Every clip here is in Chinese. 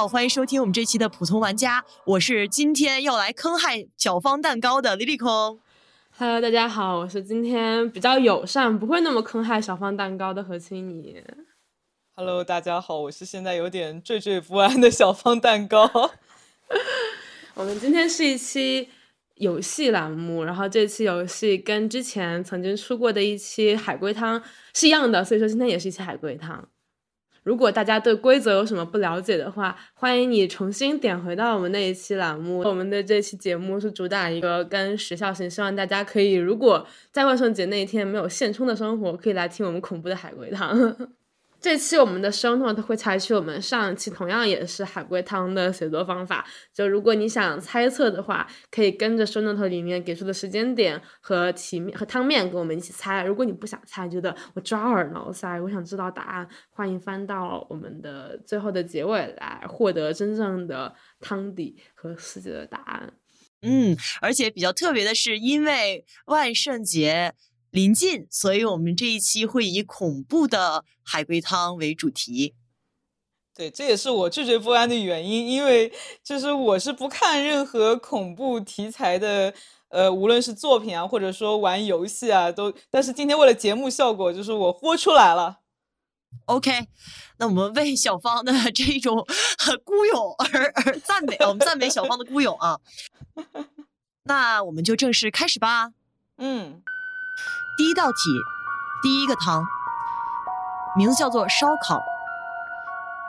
好，欢迎收听我们这期的普通玩家，我是今天要来坑害小方蛋糕的李李空。Hello，大家好，我是今天比较友善，不会那么坑害小方蛋糕的何青妮。Hello，大家好，我是现在有点惴惴不安的小方蛋糕。我们今天是一期游戏栏目，然后这期游戏跟之前曾经出过的一期海龟汤是一样的，所以说今天也是一期海龟汤。如果大家对规则有什么不了解的话，欢迎你重新点回到我们那一期栏目。我们的这期节目是主打一个跟时效性，希望大家可以，如果在万圣节那一天没有现充的生活，可以来听我们恐怖的海龟汤。这期我们的生动都会采取我们上一期同样也是海龟汤的写作方法。就如果你想猜测的话，可以跟着生动头里面给出的时间点和题面和汤面跟我们一起猜。如果你不想猜，觉得我抓耳挠腮，我想知道答案，欢迎翻到我们的最后的结尾来获得真正的汤底和世界的答案。嗯，而且比较特别的是，因为万圣节。临近，所以我们这一期会以恐怖的海龟汤为主题。对，这也是我惴惴不安的原因，因为就是我是不看任何恐怖题材的，呃，无论是作品啊，或者说玩游戏啊，都。但是今天为了节目效果，就是我豁出来了。OK，那我们为小芳的这种 孤勇而而赞美，我们赞美小芳的孤勇啊。那我们就正式开始吧。嗯。第一道题，第一个汤，名字叫做烧烤。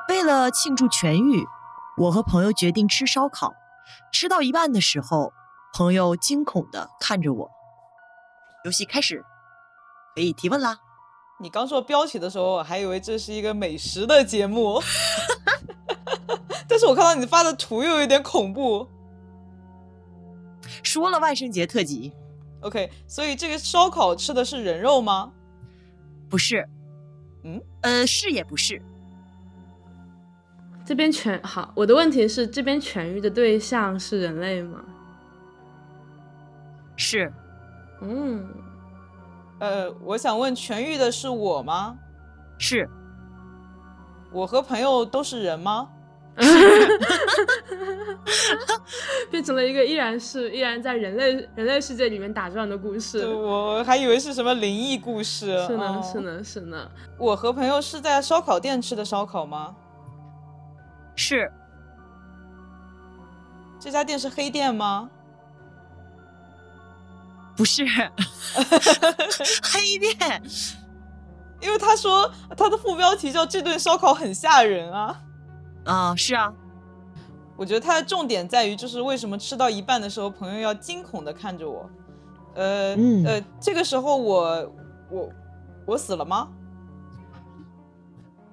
为了庆祝痊愈，我和朋友决定吃烧烤。吃到一半的时候，朋友惊恐的看着我。游戏开始，可以提问啦。你刚说标题的时候，我还以为这是一个美食的节目，但是我看到你发的图又有点恐怖。说了万圣节特辑。OK，所以这个烧烤吃的是人肉吗？不是，嗯，呃，是也不是。这边全好，我的问题是这边痊愈的对象是人类吗？是，嗯，呃，我想问，痊愈的是我吗？是，我和朋友都是人吗？变成了一个依然是依然在人类人类世界里面打转的故事。我还以为是什么灵异故事。是呢，是呢，是呢。我和朋友是在烧烤店吃的烧烤吗？是。这家店是黑店吗？不是。黑店。因为他说他的副标题叫“这顿烧烤很吓人”啊。啊，是啊，我觉得它的重点在于，就是为什么吃到一半的时候，朋友要惊恐的看着我，呃呃，这个时候我我我死了吗？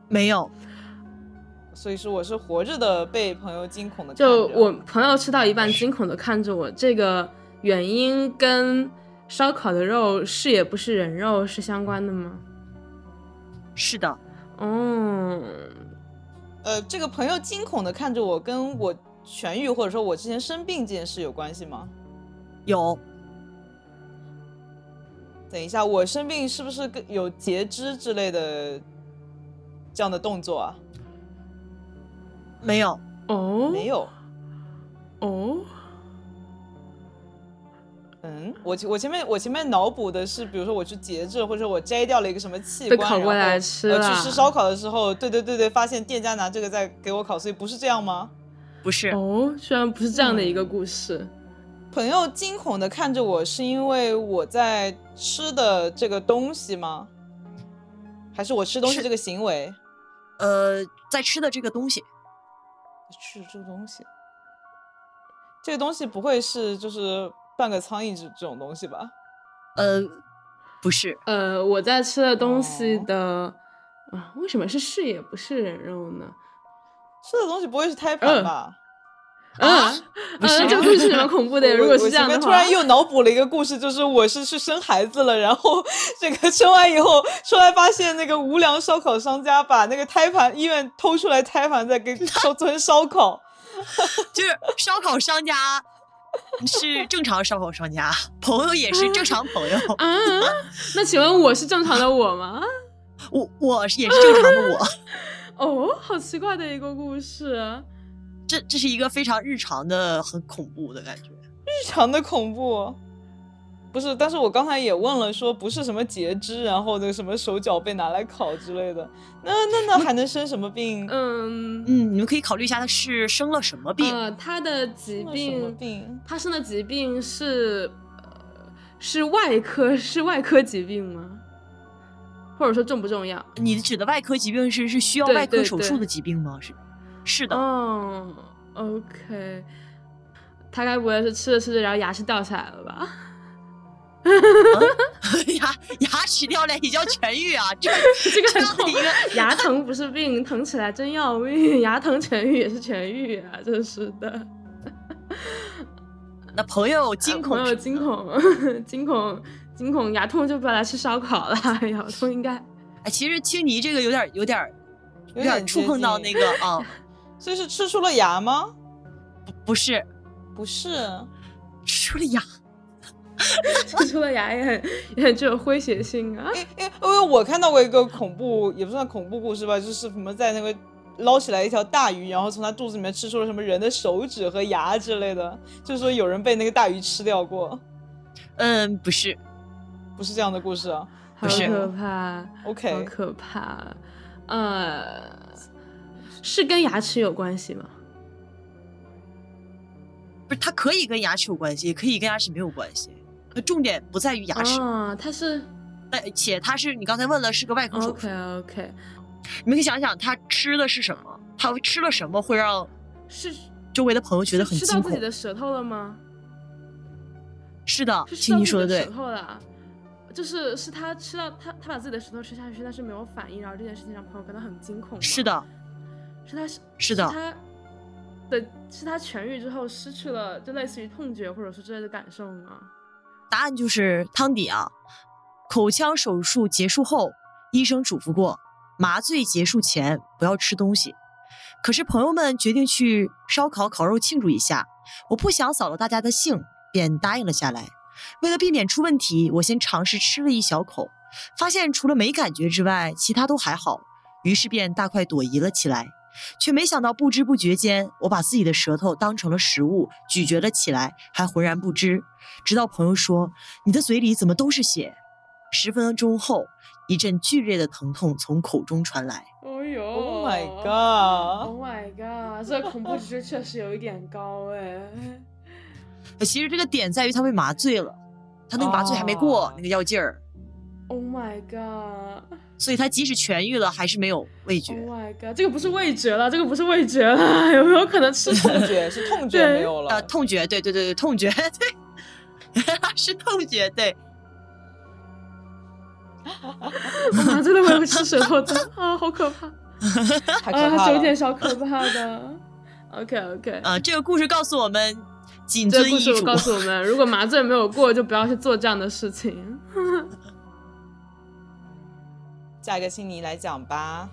没有，所以说我是活着的，被朋友惊恐的。就我朋友吃到一半惊恐的看着我，这个原因跟烧烤的肉是也不是人肉是相关的吗？是的，哦。呃，这个朋友惊恐的看着我，跟我痊愈或者说我之前生病这件事有关系吗？有。等一下，我生病是不是跟有截肢之类的这样的动作啊？没有。哦。没有。哦。嗯，我我前面我前面脑补的是，比如说我去节制，或者说我摘掉了一个什么器官，烤过来吃去吃烧烤的时候，对对对对，发现店家拿这个在给我烤，所以不是这样吗？不是哦，居然不是这样的一个故事。朋友惊恐的看着我，是因为我在吃的这个东西吗？还是我吃东西这个行为？呃，在吃的这个东西，吃这个东西，这个东西不会是就是。半个苍蝇这这种东西吧，呃，不是，呃，我在吃的东西的啊，为什么是视野不是人肉呢？吃的东西不会是胎盘吧？啊，不是，这个故事蛮恐怖的。如果是这样的话，突然又脑补了一个故事，就是我是去生孩子了，然后这个生完以后出来发现那个无良烧烤商家把那个胎盘医院偷出来胎盘再给 烧做成烧烤，就是烧烤商家。是正常烧烤商家，朋友也是正常朋友啊。那请问我是正常的我吗？我我也是正常的我。哦，好奇怪的一个故事。这这是一个非常日常的、很恐怖的感觉。日常的恐怖，不是。但是我刚才也问了，说不是什么截肢，然后那个什么手脚被拿来烤之类的。那那那还能生什么病？嗯嗯，你们可以考虑一下，他是生了什么病？呃，他的疾病，病，他生的疾病是呃是外科，是外科疾病吗？或者说重不重要？你指的外科疾病是是需要外科手术的疾病吗？是是的。哦，OK。他该不会是吃着吃着，然后牙齿掉下来了吧？牙牙齿掉了也叫痊愈啊？这这个很痛，牙疼不是病，疼起来真要命。牙疼痊愈也是痊愈啊，真是的。那朋友惊恐，朋友惊恐，惊恐，惊恐，牙痛就不要来吃烧烤了。牙痛应该……哎，其实青泥这个有点、有点、有点触碰到那个啊，所以是吃出了牙吗？不，不是。不是，吃出了牙，吃出了牙也很也很具有诙谐性啊。因因因为我看到过一个恐怖，也不算恐怖故事吧，就是什么在那个捞起来一条大鱼，然后从它肚子里面吃出了什么人的手指和牙之类的，就是说有人被那个大鱼吃掉过。嗯，不是，不是这样的故事啊，好可怕。OK，好可怕。呃，是跟牙齿有关系吗？不是，它可以跟牙齿有关系，也可以跟牙齿没有关系。那重点不在于牙齿啊，它是，而且它是你刚才问了，是个外科手术。OK OK，你们可以想想，他吃的是什么？他吃了什么会让是周围的朋友觉得很惊恐？吃到自己的舌头了吗？是的，青青说的对。舌头了，就是是他吃到他他把自己的舌头吃下去，但是没有反应，然后这件事情让朋友感到很惊恐。是的，是他是是的他。的是他痊愈之后失去了，就类似于痛觉或者说之类的感受吗？答案就是汤底啊。口腔手术结束后，医生嘱咐过，麻醉结束前不要吃东西。可是朋友们决定去烧烤烤肉庆祝一下，我不想扫了大家的兴，便答应了下来。为了避免出问题，我先尝试吃了一小口，发现除了没感觉之外，其他都还好，于是便大快朵颐了起来。却没想到，不知不觉间，我把自己的舌头当成了食物咀嚼了起来，还浑然不知。直到朋友说：“你的嘴里怎么都是血？”十分钟后，一阵剧烈的疼痛从口中传来。哦呦！Oh my god！Oh my god！这恐怖值确实有一点高哎。其实这个点在于他被麻醉了，他那个麻醉还没过那个药劲儿。Oh my god！所以他即使痊愈了，还是没有味觉。Oh my god！这个不是味觉了，这个不是味觉了，有没有可能是痛觉？是痛觉没有了？呃，痛觉，对对对对，痛觉，对，是痛觉，对。我妈真的会吃舌头的啊，好可怕！啊，是有点小可怕的。OK OK。啊，这个故事告诉我们，谨遵医嘱。告诉我们，如果麻醉没有过，就不要去做这样的事情。下一个，请你来讲吧。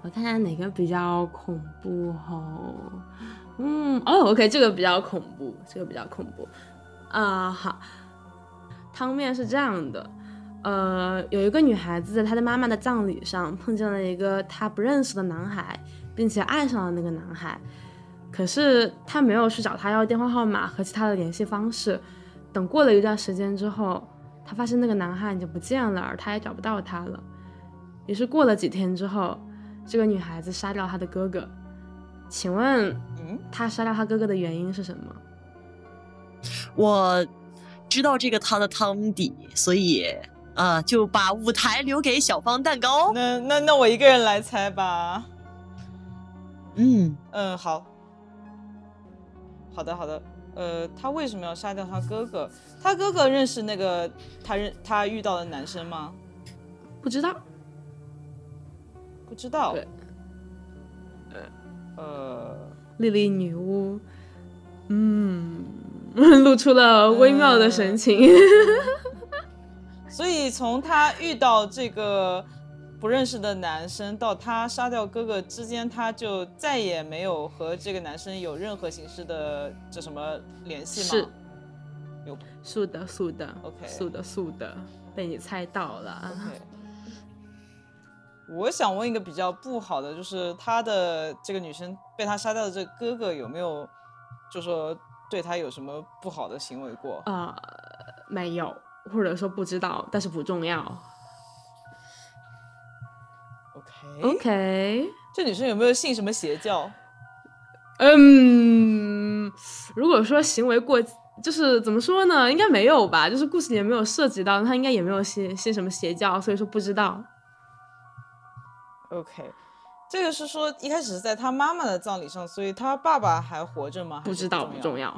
我看看哪个比较恐怖哈。嗯，哦，OK，这个比较恐怖，这个比较恐怖。啊，好。汤面是这样的，呃，有一个女孩子在她的妈妈的葬礼上碰见了一个她不认识的男孩，并且爱上了那个男孩。可是她没有去找他要电话号码和其他的联系方式。等过了一段时间之后。他发现那个男孩已经不见了，而他也找不到他了。于是过了几天之后，这个女孩子杀掉他的哥哥。请问，嗯，他杀掉他哥哥的原因是什么？我知道这个汤的汤底，所以呃，就把舞台留给小方蛋糕。那那那我一个人来猜吧。嗯嗯，好，好的好的。呃，他为什么要杀掉他哥哥？他哥哥认识那个他认他遇到的男生吗？不知道，不知道。对，呃，莉莉女巫，嗯，露出了微妙的神情。所以从他遇到这个。不认识的男生到他杀掉哥哥之间，他就再也没有和这个男生有任何形式的这什么联系吗？是，有，素的，素的，OK，素的，素的，被你猜到了。OK，我想问一个比较不好的，就是他的这个女生被他杀掉的这个哥哥有没有，就说对他有什么不好的行为过？啊，没有，或者说不知道，但是不重要。OK 这女生有没有信什么邪教？嗯，如果说行为过，就是怎么说呢？应该没有吧？就是故事里没有涉及到，她应该也没有信信什么邪教，所以说不知道。OK，这个是说一开始是在她妈妈的葬礼上，所以她爸爸还活着吗？不知道，不重要。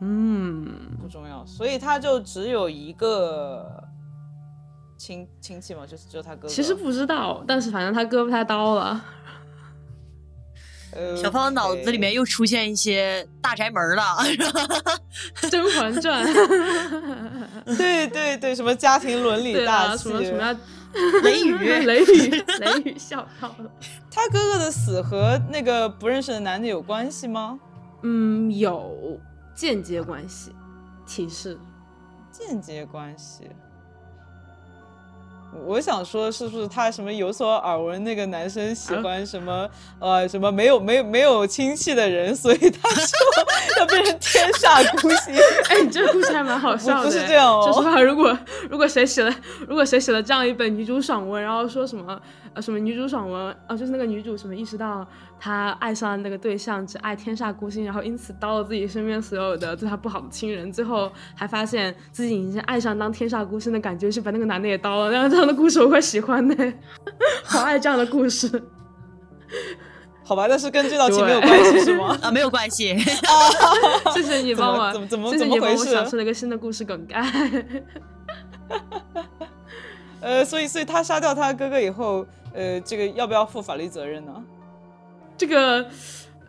嗯，不重要。所以他就只有一个亲亲戚嘛，就是就他哥。其实不知道，但是反正他哥被他刀了。小芳脑子里面又出现一些大宅门了 《甄嬛传》。对对对，什么家庭伦理大戏，什么什么。雷雨，雷雨，雷雨笑到了。他哥哥的死和那个不认识的男的有关系吗？嗯，有间接关系。提示，间接关系。我想说，是不是他什么有所耳闻？那个男生喜欢什么？呃，什么没有没有没有亲戚的人，所以他说要变成天煞孤星。哎，你这个故事还蛮好笑的。不是这样哦。说实话，如果如果谁写了，如果谁写了这样一本女主爽文，然后说什么？呃，什么女主爽文啊？就是那个女主什么意识到她爱上了那个对象只爱天煞孤星，然后因此刀了自己身边所有的对他不好的亲人，最后还发现自己已经爱上当天煞孤星的感觉，是把那个男的也刀了。然后这样的故事我会喜欢的，好爱这样的故事。好吧，但是跟这道题没有关系是吗？啊，没有关系。谢谢你帮我，怎么怎么怎么回事？想出了一个新的故事梗概。呃，所以所以他杀掉他哥哥以后。呃，这个要不要负法律责任呢？这个，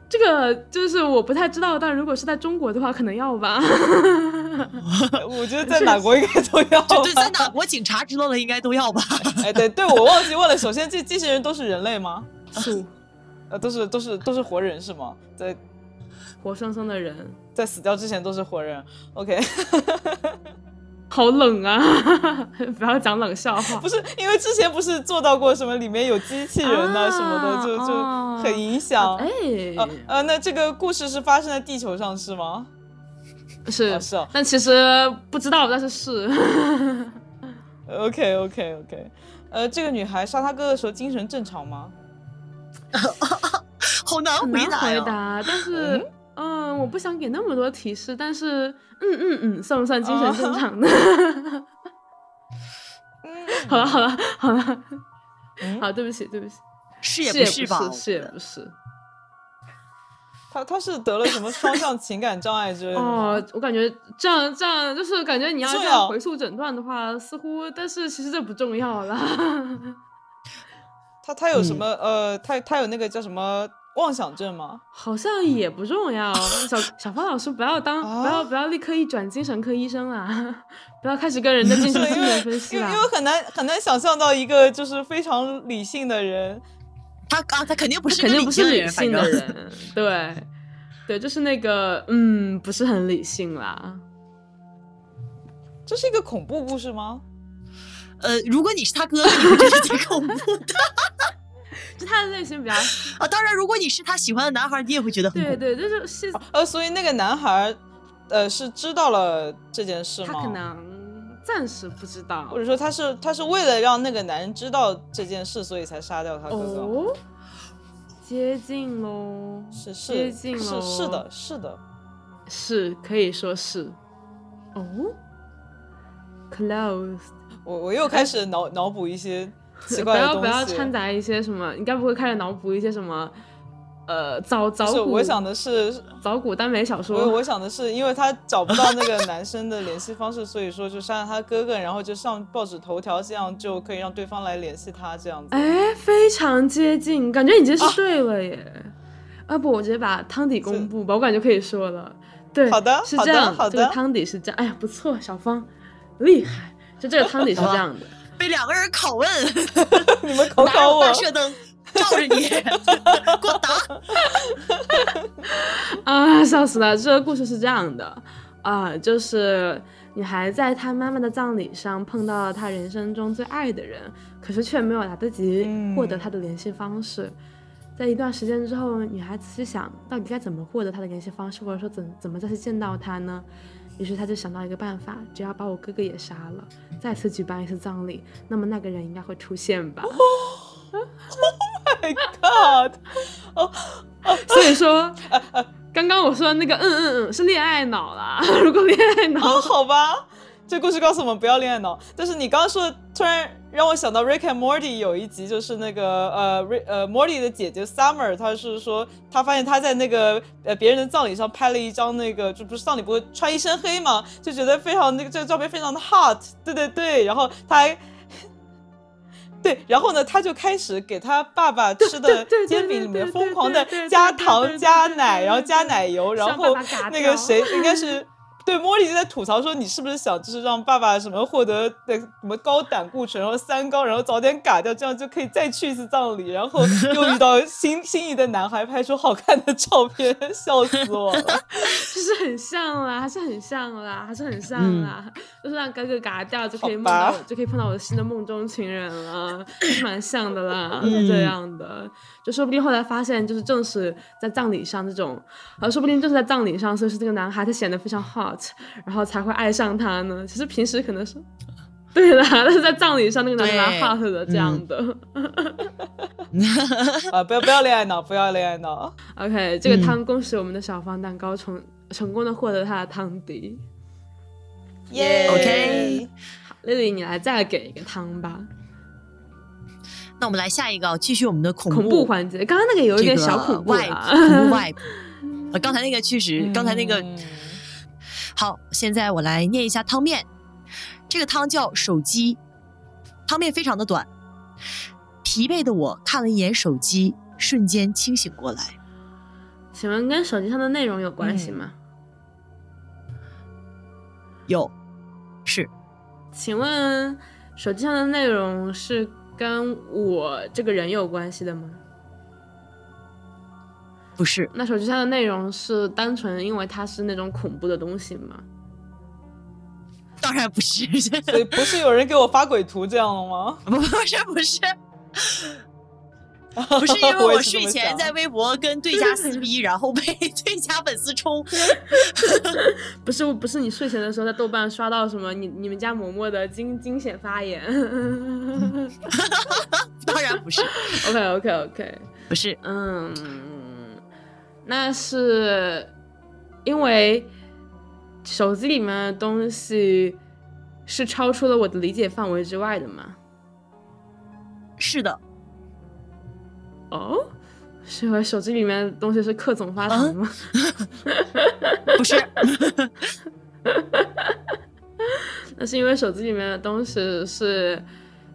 这个就是我不太知道，但如果是在中国的话，可能要吧。我觉得在哪国应该都要。对，在哪国警察知道了应该都要吧。哎，对对，我忘记问了。首先，这这些人都是人类吗？是，呃，都是都是都是活人是吗？在活生生的人，在死掉之前都是活人。OK。好冷啊！不要讲冷笑话。不是因为之前不是做到过什么里面有机器人呐什么的，就就很影响。哎，呃呃，那这个故事是发生在地球上是吗？是是哦，但其实不知道，但是是。OK OK OK，呃，这个女孩杀她哥哥的时候精神正常吗？好难回答回答，但是。嗯，我不想给那么多提示，但是，嗯嗯嗯，算不算精神正常的？好了好了好了，好，对不起对不起，是也不是吧？是也不是。他他是得了什么双向情感障碍之类的哦，我感觉这样这样就是感觉你要这样回溯诊断的话，似乎，但是其实这不重要了。他他有什么呃，他他有那个叫什么？妄想症吗？好像也不重要。小小芳老师，不要当不要不要立刻一转精神科医生啦！不要开始跟人的精神机能分析了。因为因为很难很难想象到一个就是非常理性的人，他啊他肯定不是肯定不是理性的人，对对，就是那个嗯，不是很理性啦。这是一个恐怖故事吗？呃，如果你是他哥，你会觉得挺恐怖的。就他的类型比较啊，当然，如果你是他喜欢的男孩，你也会觉得很对对，就是是呃，所以那个男孩，呃，是知道了这件事吗？他可能暂时不知道，或者说他是他是为了让那个男人知道这件事，所以才杀掉他哥哥。哦，接近喽，是是接近喽，是是的，是的，是可以说是哦，close。我我又开始脑脑补一些。不要不要掺杂一些什么，你该不会开始脑补一些什么？呃，早早古，我想的是早古耽美小说。我想的是，因为他找不到那个男生的联系方式，所以说就杀了他哥哥，然后就上报纸头条，这样就可以让对方来联系他，这样子。哎，非常接近，感觉已经是对了耶。啊不，我直接把汤底公布吧，我感觉可以说了。对，好的，是这样，好的，这个汤底是这样。哎呀，不错，小芳厉害，就这个汤底是这样的。被两个人拷问，你们考考我。大射灯照着你，给我打！啊，笑死了！这个故事是这样的啊，就是女孩在她妈妈的葬礼上碰到了她人生中最爱的人，可是却没有来得及获得他的联系方式。在一段时间之后，女孩仔细想到底该怎么获得他的联系方式，或者说怎怎么再次见到他呢？于是他就想到一个办法，只要把我哥哥也杀了，再次举办一次葬礼，那么那个人应该会出现吧。Oh my god！哦，所以说，刚刚我说的那个，嗯嗯嗯，是恋爱脑啦。如果恋爱脑，好吧，这故事告诉我们不要恋爱脑。但是你刚刚说的，突然让我想到 Rick and Morty 有一集，就是那个呃，Rick 呃 Morty 的姐姐 Summer，她是说她发现她在那个呃别人的葬礼上拍了一张那个，就不是葬礼不会穿一身黑嘛，就觉得非常那个这个照片非常的 hot，对对对，然后她还。对，然后呢，他就开始给他爸爸吃的煎饼里面疯狂的加糖加奶，然后加奶油，然后那个谁应该是。对，莫莉就在吐槽说：“你是不是想就是让爸爸什么获得的什么高胆固醇，然后三高，然后早点嘎掉，这样就可以再去一次葬礼，然后又遇到心心仪的男孩，拍出好看的照片，笑死我了。就 是很像啦，还是很像啦，还是很像啦，就是让哥哥嘎掉就可以梦到，就可以碰到我的新的梦中情人了，蛮像的啦，是这样的。就说不定后来发现，就是正是在葬礼上这种，呃，说不定正是在葬礼上，所以是这个男孩他显得非常好 hot。”然后才会爱上他呢。其实平时可能是，对啦，但是在葬礼上那个男的蛮 hot 的这样的。啊，不要不要恋爱脑，不要恋爱脑。OK，这个汤恭喜我们的小方蛋糕成成功的获得他的汤底。耶，OK，好，丽丽你来再给一个汤吧。那我们来下一个，继续我们的恐恐怖环节。刚刚那个有一点小恐怖啊，恐怖外。呃，刚才那个确实，刚才那个。好，现在我来念一下汤面。这个汤叫手机，汤面非常的短。疲惫的我看了一眼手机，瞬间清醒过来。请问跟手机上的内容有关系吗？有，是。请问手机上的内容是跟我这个人有关系的吗？不是，那手机上的内容是单纯因为它是那种恐怖的东西吗？当然不是，所以不是有人给我发鬼图这样了吗？不 是不是，不是 因为我睡前在微博跟对家撕逼，然后被对家粉丝冲。不是不是，你睡前的时候在豆瓣刷到什么？你你们家嬷嬷的惊惊险发言？当然不是。OK OK OK，不是，嗯。那是因为手机里面的东西是超出了我的理解范围之外的吗？是的。哦，是因为手机里面的东西是克总发行吗？不是。那是因为手机里面的东西是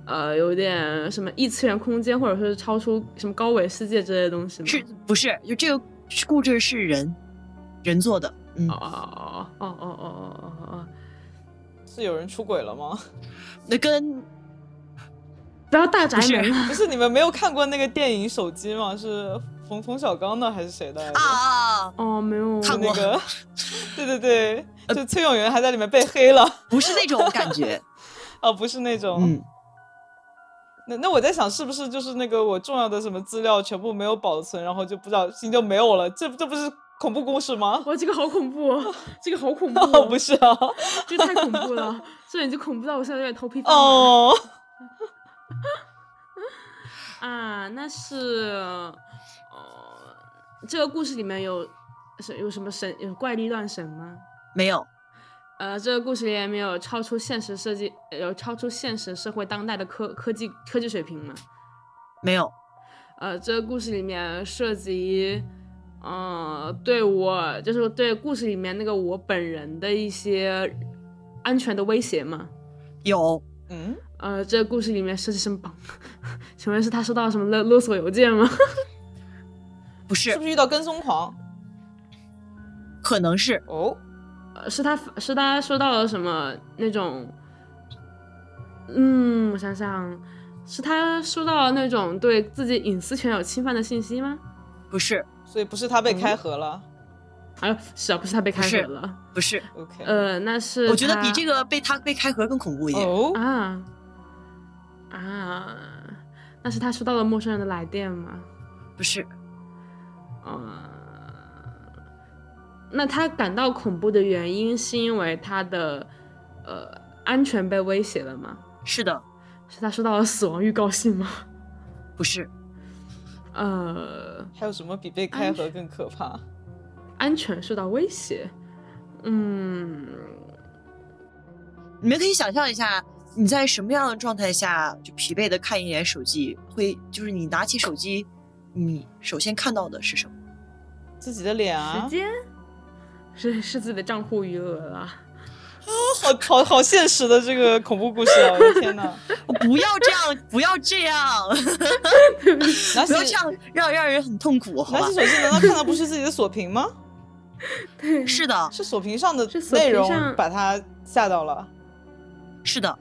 呃有点什么异次元空间，或者说是超出什么高维世界之类的东西吗？是不是？就这个。故事是人人做的，嗯哦哦哦哦哦哦哦哦，是有人出轨了吗？那跟不要大宅门，不是你们没有看过那个电影《手机》吗？是冯冯小刚的还是谁的？啊啊哦，没有看过。对对对，就崔永元还在里面被黑了，不是那种感觉，哦，不是那种，嗯。那那我在想，是不是就是那个我重要的什么资料全部没有保存，然后就不知道心就没有了？这这不是恐怖故事吗？哇，这个好恐怖，这个好恐怖！不是啊，这个太恐怖了，这已经恐怖到我现在有点头皮发麻。哦。啊，那是，呃，这个故事里面有是有什么神有怪力乱神吗？没有。呃，这个故事里面没有超出现实设计，有超出现实社会当代的科科技科技水平吗？没有。呃，这个故事里面涉及，嗯，对我就是对故事里面那个我本人的一些安全的威胁吗？有。嗯。呃，这个故事里面涉及什么？请问是他收到什么勒勒索邮件吗？不是。是不是遇到跟踪狂？可能是。哦。是他是他收到了什么那种？嗯，我想想，是他收到了那种对自己隐私权有侵犯的信息吗？不是，所以不是他被开盒了。啊，是啊，不是他被开盒了，不是，OK，呃，那是我觉得比这个被他被开盒更恐怖一点哦啊啊，那是他收到了陌生人的来电吗？不是，呃，那他感到恐怖的原因是因为他的呃安全被威胁了吗？是的，是他收到了死亡预告信吗？不是，呃，还有什么比被开盒更可怕？安全受到威胁，嗯，你们可以想象一下，你在什么样的状态下就疲惫的看一眼手机，会就是你拿起手机，你首先看到的是什么？自己的脸啊？时间？是是自己的账户余额啊？啊，好好好现实的这个恐怖故事啊！我的天哪！不要这样，不要这样，不要这样，让让人很痛苦。拿起手机难道看到不是自己的锁屏吗？对，是的，是锁屏上的内容把他吓到了。是的，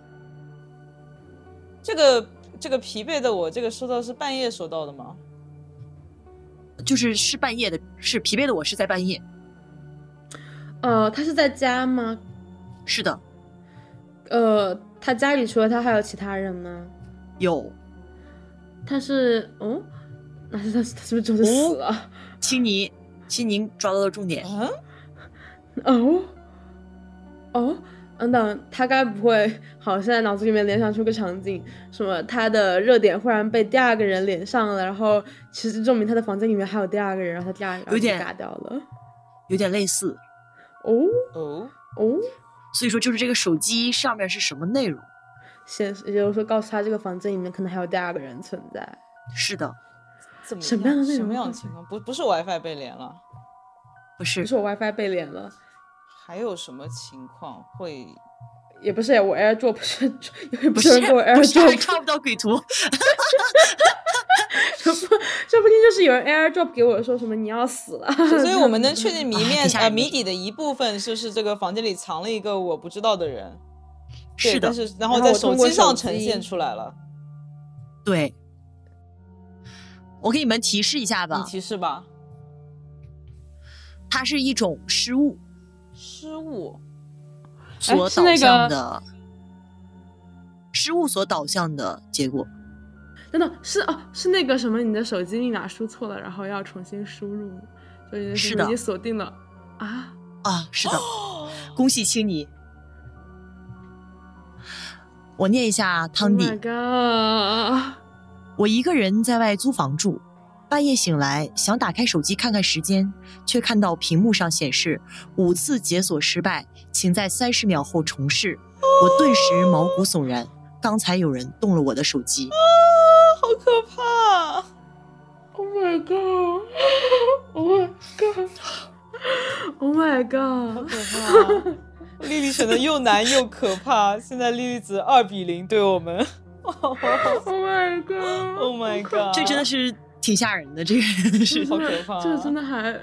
这个这个疲惫的我，这个收到是半夜收到的吗？就是是半夜的，是疲惫的我是在半夜。呃，他是在家吗？是的。呃，他家里除了他还有其他人吗？有。他是哦，那是他他是不是就是死了？青泥。青柠抓到了重点。哦，哦，等等，他该不会好现在脑子里面联想出个场景，什么他的热点忽然被第二个人连上了，然后其实证明他的房间里面还有第二个人，然后他第二个有点嘎掉了，有点类似。哦哦哦，所以说就是这个手机上面是什么内容？显示，也就是说告诉他这个房间里面可能还有第二个人存在。是的。怎么什么样的什么样的情况？不不是 WiFi 被连了，不是，不是我 WiFi 被连了。还有什么情况会？也不是我 AirDrop 是，不是给我 AirDrop 看不到鬼图。这不，这不定就是有人 AirDrop 给我说什么你要死了。所以我们能确定谜面 呃谜底的一部分就是这个房间里藏了一个我不知道的人。是的，但是然后在手机上呈现出来了。对。我给你们提示一下吧。你提示吧。它是一种失误。失误。所导向的。失误所导向的结果。等等，是哦，是那个什么，你的手机密码输错了，然后要重新输入，所以是的，你锁定了啊啊，是的，恭喜青你。我念一下汤底。我一个人在外租房住，半夜醒来想打开手机看看时间，却看到屏幕上显示五次解锁失败，请在三十秒后重试。我顿时毛骨悚然，刚才有人动了我的手机。可怕！Oh my god！Oh my god！Oh my god！好可怕！莉莉选的又难又可怕，现在莉莉子二比零对我们。Oh my god！Oh my god！这真的是挺吓人的，这个是好可怕。这个真的还，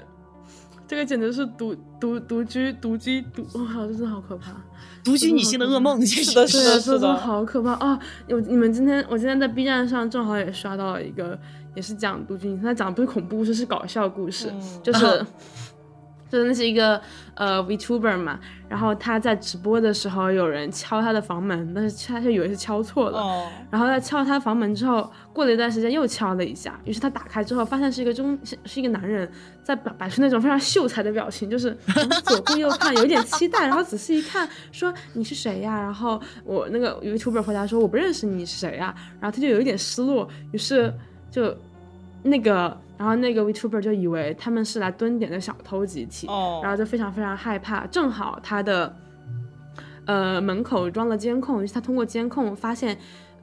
这个简直是独独独居独居独，哇，真的好可怕！独居女性的噩梦，是的，是的，是的，好可怕啊！有你们今天，我今天在 B 站上正好也刷到了一个，也是讲独居女性，他讲的不是恐怖故事，是搞笑故事，就是。就那是一个呃 Vtuber 嘛，然后他在直播的时候有人敲他的房门，但是他就以为是敲错了，然后他敲他房门之后，过了一段时间又敲了一下，于是他打开之后发现是一个中是一个男人在摆摆出那种非常秀才的表情，就是左顾右盼，有一点期待，然后仔细一看说你是谁呀？然后我那个 Vtuber 回答说我不认识你是谁呀？然后他就有一点失落，于是就那个。然后那个 Vtuber 就以为他们是来蹲点的小偷集体，然后就非常非常害怕。正好他的呃门口装了监控，于是他通过监控发现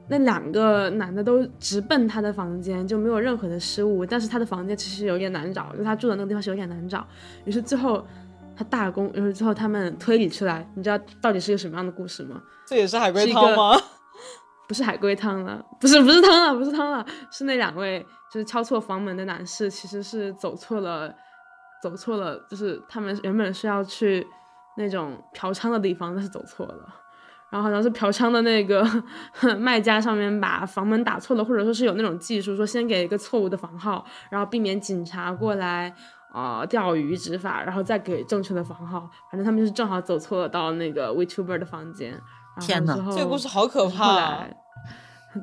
那两个男的都直奔他的房间，就没有任何的失误。但是他的房间其实有点难找，就他住的那个地方是有点难找。于是最后他大功，于是最后他们推理出来，你知道到底是一个什么样的故事吗？这也是海龟汤吗？不是海龟汤了，不是不是汤了，不是汤了，是那两位。就是敲错房门的男士，其实是走错了，走错了，就是他们原本是要去那种嫖娼的地方，但是走错了。然后好像是嫖娼的那个 卖家上面把房门打错了，或者说是有那种技术，说先给一个错误的房号，然后避免警察过来，啊钓鱼执法，然后再给正确的房号。反正他们就是正好走错了到那个 Vtuber 的房间。天呐，这个故事好可怕！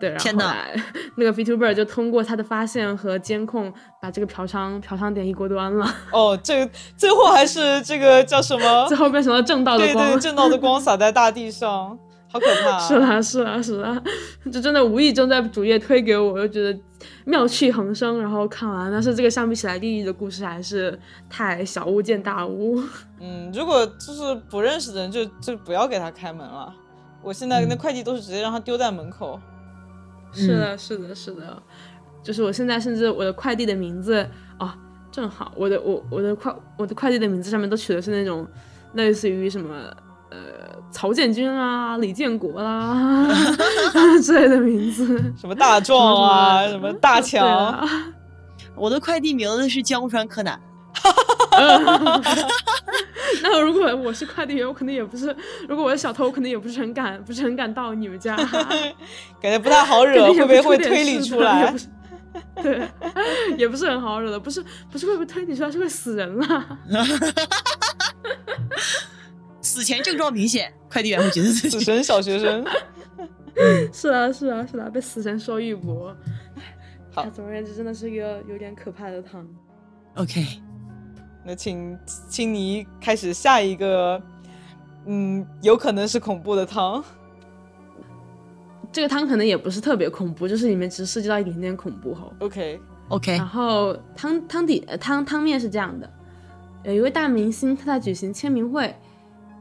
对，然后后来那个 Vtuber 就通过他的发现和监控，把这个嫖娼嫖娼点一锅端了。哦，这个最后还是这个叫什么？最后变成了正道的光，对对，正道的光 洒在大地上。好可怕！是啊，是啊，是啊，就真的无意中在主页推给我，我就觉得妙趣横生。然后看完，但是这个相比起来，利益的故事还是太小巫见大巫。嗯，如果就是不认识的人，就就不要给他开门了。我现在那快递都是直接让他丢在门口。是的，是的，是的，就是我现在甚至我的快递的名字哦，正好我的我我的快我的快递的名字上面都取的是那种类似于什么。呃，曹建军啊，李建国啦 之类的名字，什么大壮啊，什么大强，我的快递名字是江川柯南。那如果我是快递员，我可能也不是；如果我是小偷，我可能也不是很敢，不是很敢到你们家，感觉不太好惹，会不会会推理出来？对，也不是很好惹的，不是不是会不会推理出来，是会死人了。死前症状明显，快递员会觉得死神小学生。是啊，是啊，是啊，被死神说一波。好，总而言之，真的是一个有点可怕的汤。OK，那请请你开始下一个，嗯，有可能是恐怖的汤。这个汤可能也不是特别恐怖，就是里面只涉及到一点点恐怖哈。OK，OK。然后汤汤底汤汤面是这样的：有一位大明星，他在举行签名会。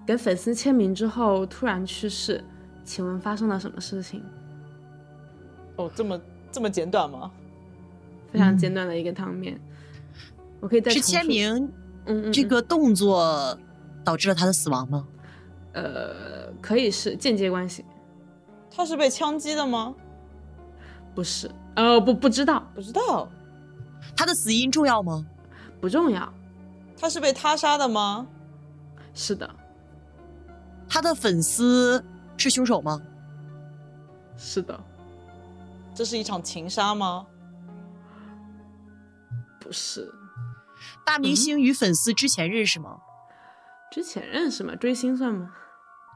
给粉丝签名之后突然去世，请问发生了什么事情？哦，这么这么简短吗？非常简短的一个汤面。我可以再是签名，嗯，这个动作导致了他的死亡吗？呃，可以是间接关系。他是被枪击的吗？不是，呃，不不知道，不知道。他的死因重要吗？不重要。他是被他杀的吗？是的。他的粉丝是凶手吗？是的，这是一场情杀吗？不是。大明星与粉丝之前认识吗？之前认识吗？追星算吗？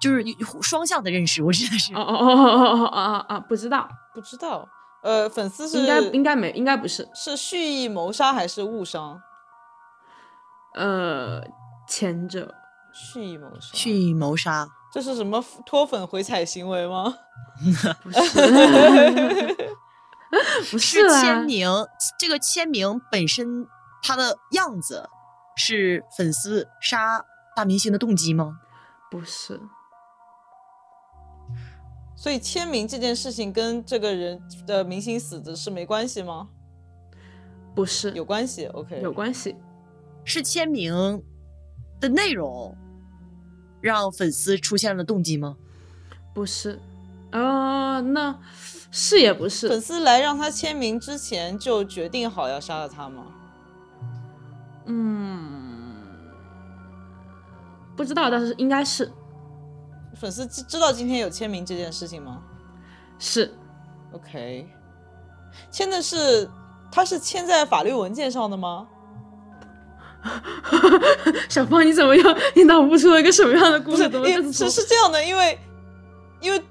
就是双向的认识，我指的是。哦哦哦哦哦哦哦，不知道，不知道。呃，粉丝是应该应该没，应该不是，是蓄意谋杀还是误伤？呃，前者。蓄意谋杀，蓄意谋杀，这是什么脱粉回踩行为吗？不是，不是签名。这个签名本身，它的样子是粉丝杀大明星的动机吗？不是。所以签名这件事情跟这个人的明星死的是没关系吗？不是，有关系。OK，有关系，是签名的内容。让粉丝出现了动机吗？不是，啊，那是也不是。粉丝来让他签名之前就决定好要杀了他吗？嗯，不知道，但是应该是。粉丝知知道今天有签名这件事情吗？是。OK，签的是，他是签在法律文件上的吗？小芳，你怎么又？你脑补出了一个什么样的故事？是是这样的，因为因为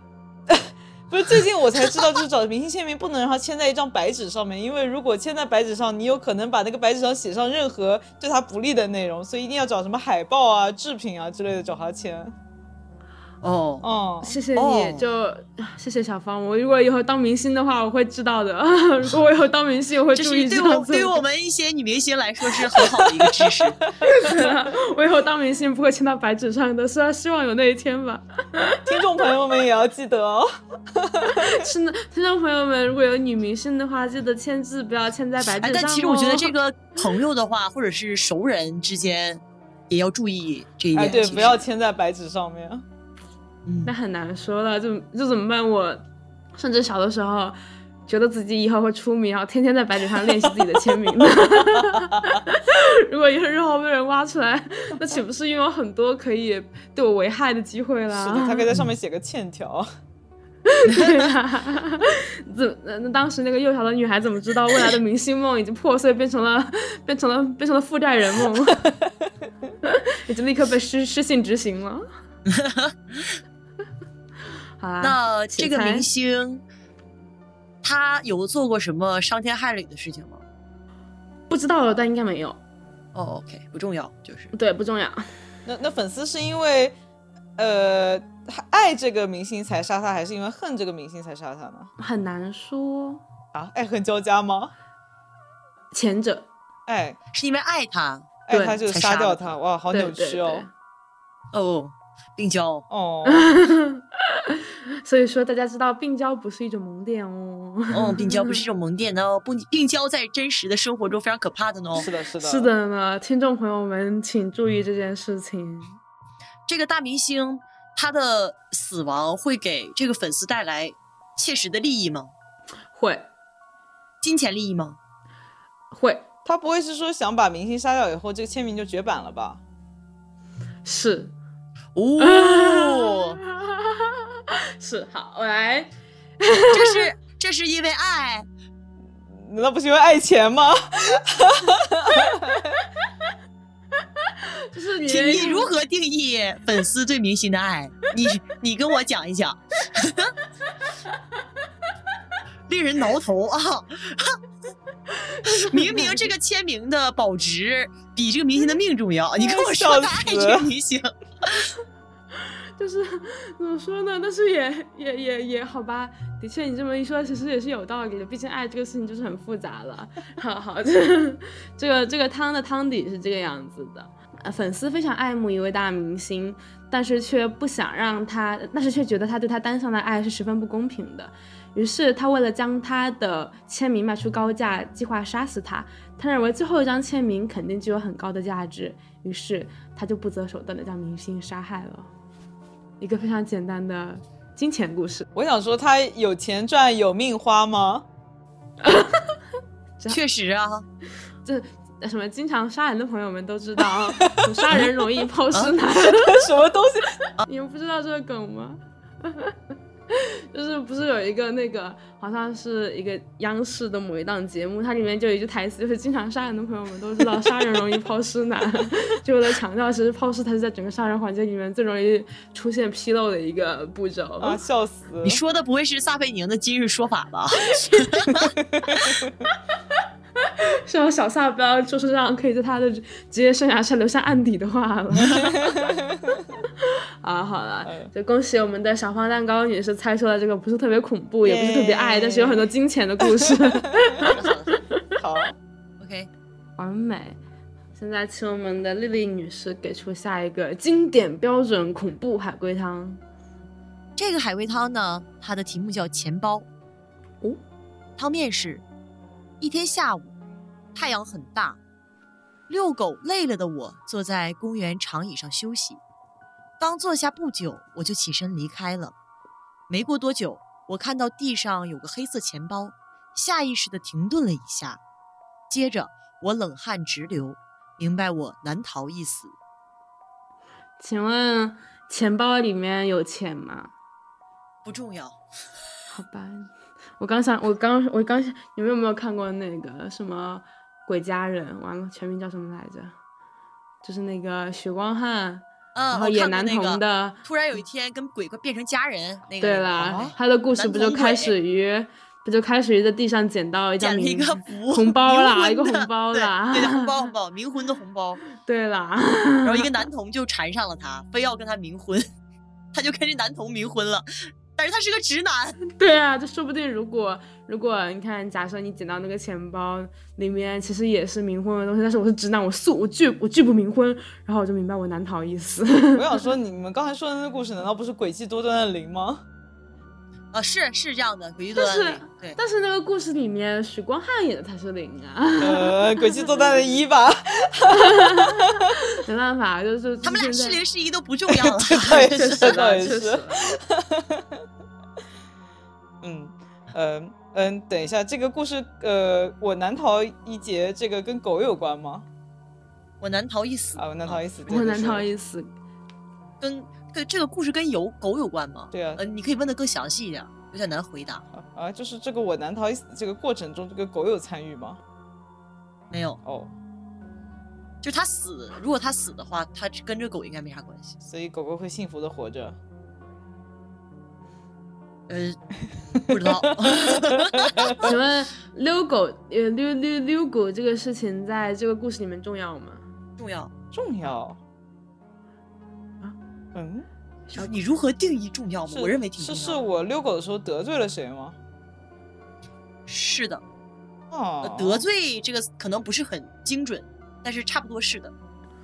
不是最近我才知道，就是找明星签名不能让他签在一张白纸上面，因为如果签在白纸上，你有可能把那个白纸上写上任何对他不利的内容，所以一定要找什么海报啊、制品啊之类的找他签。哦哦，谢谢你，就谢谢小芳。我如果以后当明星的话，我会知道的。如果我以后当明星，我会注意这样对于我们一些女明星来说是很好的一个知识。我以后当明星不会签到白纸上的，虽然希望有那一天吧。听众朋友们也要记得哦。是的，听众朋友们，如果有女明星的话，记得签字不要签在白纸上。但其实我觉得这个朋友的话，或者是熟人之间，也要注意这一点。对，不要签在白纸上面。那很难说了，就就怎么办？我甚至小的时候觉得自己以后会出名，然后天天在白纸上练习自己的签名。如果日后被人挖出来，那岂不是拥有很多可以对我危害的机会啦？是的，他可以在上面写个欠条。对呀，怎那那当时那个幼小的女孩怎么知道未来的明星梦已经破碎，变成了变成了变成了负债人梦，已经立刻被失失信执行了。那这个明星他有做过什么伤天害理的事情吗？不知道，但应该没有。哦，OK，不重要，就是对，不重要。那那粉丝是因为呃爱这个明星才杀他，还是因为恨这个明星才杀他呢？很难说啊，爱恨交加吗？前者，爱是因为爱他，爱他就杀掉他，哇，好扭曲哦。哦，病娇哦。所以说，大家知道病娇不是一种萌点哦。哦，病娇不是一种 萌点哦，不，病娇在真实的生活中非常可怕的呢。是的，是的，是的呢。听众朋友们，请注意这件事情。这个大明星他的死亡会给这个粉丝带来切实的利益吗？会。金钱利益吗？会。他不会是说想把明星杀掉以后，这个签名就绝版了吧？是。哦。是好，我来。这是这是因为爱，难道不是因为爱钱吗？就是你你如何定义粉丝对明星的爱？你你跟我讲一讲。令人挠头啊！明明这个签名的保值比这个明星的命重要，你跟我说他爱这个明星。就是 怎么说呢？但是也也也也好吧。的确，你这么一说，其实也是有道理的。毕竟爱这个事情就是很复杂了。好 好，这 这个这个汤的汤底是这个样子的。粉丝非常爱慕一位大明星，但是却不想让他，但是却觉得他对他单向的爱是十分不公平的。于是他为了将他的签名卖出高价，计划杀死他。他认为最后一张签名肯定具有很高的价值，于是他就不择手段的将明星杀害了。一个非常简单的金钱故事。我想说，他有钱赚，有命花吗？确实啊，这什么经常杀人的朋友们都知道，杀人容易抛尸难。什么东西？你们不知道这个梗吗？就是不是有一个那个好像是一个央视的某一档节目，它里面就有一句台词，就是经常杀人的朋友们都知道，杀人容易抛尸难，就为了强调，其实抛尸它是在整个杀人环节里面最容易出现纰漏的一个步骤啊！笑死！你说的不会是撒贝宁的今日说法吧？希望小撒不要就是这样可以在他的职业生涯上留下案底的话了。啊，好了，就恭喜我们的小方蛋糕女士猜出了这个不是特别恐怖，也不是特别爱，但是有很多金钱的故事。好，OK，完美。现在请我们的丽丽女士给出下一个经典标准恐怖海龟汤。这个海龟汤呢，它的题目叫钱包。哦，汤面是。一天下午，太阳很大，遛狗累了的我坐在公园长椅上休息。刚坐下不久，我就起身离开了。没过多久，我看到地上有个黑色钱包，下意识地停顿了一下。接着，我冷汗直流，明白我难逃一死。请问，钱包里面有钱吗？不重要。好吧。我刚想，我刚我刚你们有没有看过那个什么《鬼家人》？完了，全名叫什么来着？就是那个许光汉，然后演男童的。突然有一天跟鬼快变成家人，那个。对啦，他的故事不就开始于，不就开始于在地上捡到一张一个红包啦，一个红包啦，对红包红包，冥婚 的红包。对啦，然后一个 男童就缠上了他，非要跟他冥婚，他就跟这男童冥婚了。但是他是个直男，对啊，这说不定如果如果你看，假设你捡到那个钱包里面其实也是冥婚的东西，但是我是直男，我素我拒我拒不冥婚，然后我就明白我难逃一死。我想说，你们刚才说的那个故事难道不是诡计多端的灵吗？啊，是是这样的，诡计多端的零。对，但是那个故事里面许光汉演的才是零啊。呃，诡计多端的一吧。没办法，就是他们俩是零是一都不重要了。确实，确实。嗯，呃，嗯，等一下，这个故事，呃，我难逃一劫，这个跟狗有关吗？我难逃一死啊！我难逃一死，我难逃一死，跟跟这个故事跟有狗有关吗？对啊，呃，你可以问的更详细一点。有点难回答啊。就是这个我难逃一死这个过程中，这个狗有参与吗？没有哦。就是他死，如果它死的话，它跟这狗应该没啥关系。所以狗狗会幸福的活着。呃，不知道。请问遛狗呃遛遛遛狗这个事情在这个故事里面重要吗？重要，重要。啊，嗯。然后你如何定义重要吗？我认为挺重要。是是我遛狗的时候得罪了谁吗？是的。哦。得罪这个可能不是很精准，但是差不多是的。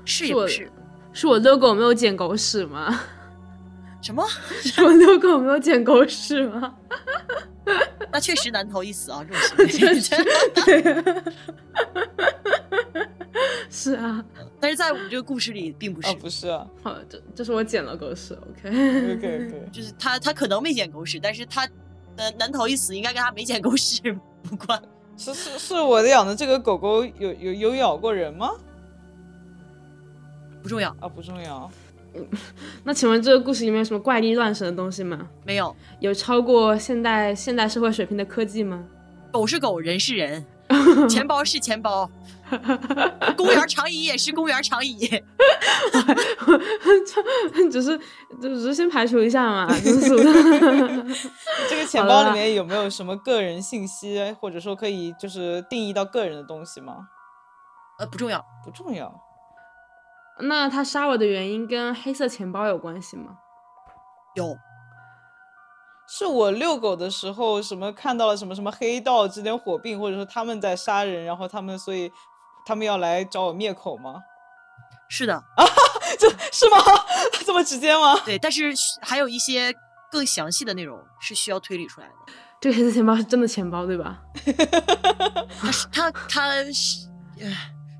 是也不是？是我遛狗没有捡狗屎吗？什么？是我遛狗没有捡狗屎吗？那确实难逃一死啊！这种行为。是啊，但是在我们这个故事里并不是，不是啊。好，这这是我捡了狗屎，OK，OK，就是他他可能没捡狗屎，但是他呃难逃一死，应该跟他没捡狗屎无关。是是是我养的这个狗狗有有有咬过人吗？不重要啊，不重要。那请问这个故事里面有什么怪力乱神的东西吗？没有。有超过现代现代社会水平的科技吗？狗是狗，人是人，钱包是钱包。公园长椅也是公园长椅，只是只是先排除一下嘛。就是 这个钱包里面有没有什么个人信息，或者说可以就是定义到个人的东西吗？呃，不重要，不重要。那他杀我的原因跟黑色钱包有关系吗？有。是我遛狗的时候什么看到了什么什么黑道之间火并，或者说他们在杀人，然后他们所以。他们要来找我灭口吗？是的啊，这是吗？这么直接吗？对，但是还有一些更详细的内容是需要推理出来的。这个黑色钱包是真的钱包对吧？它是它它是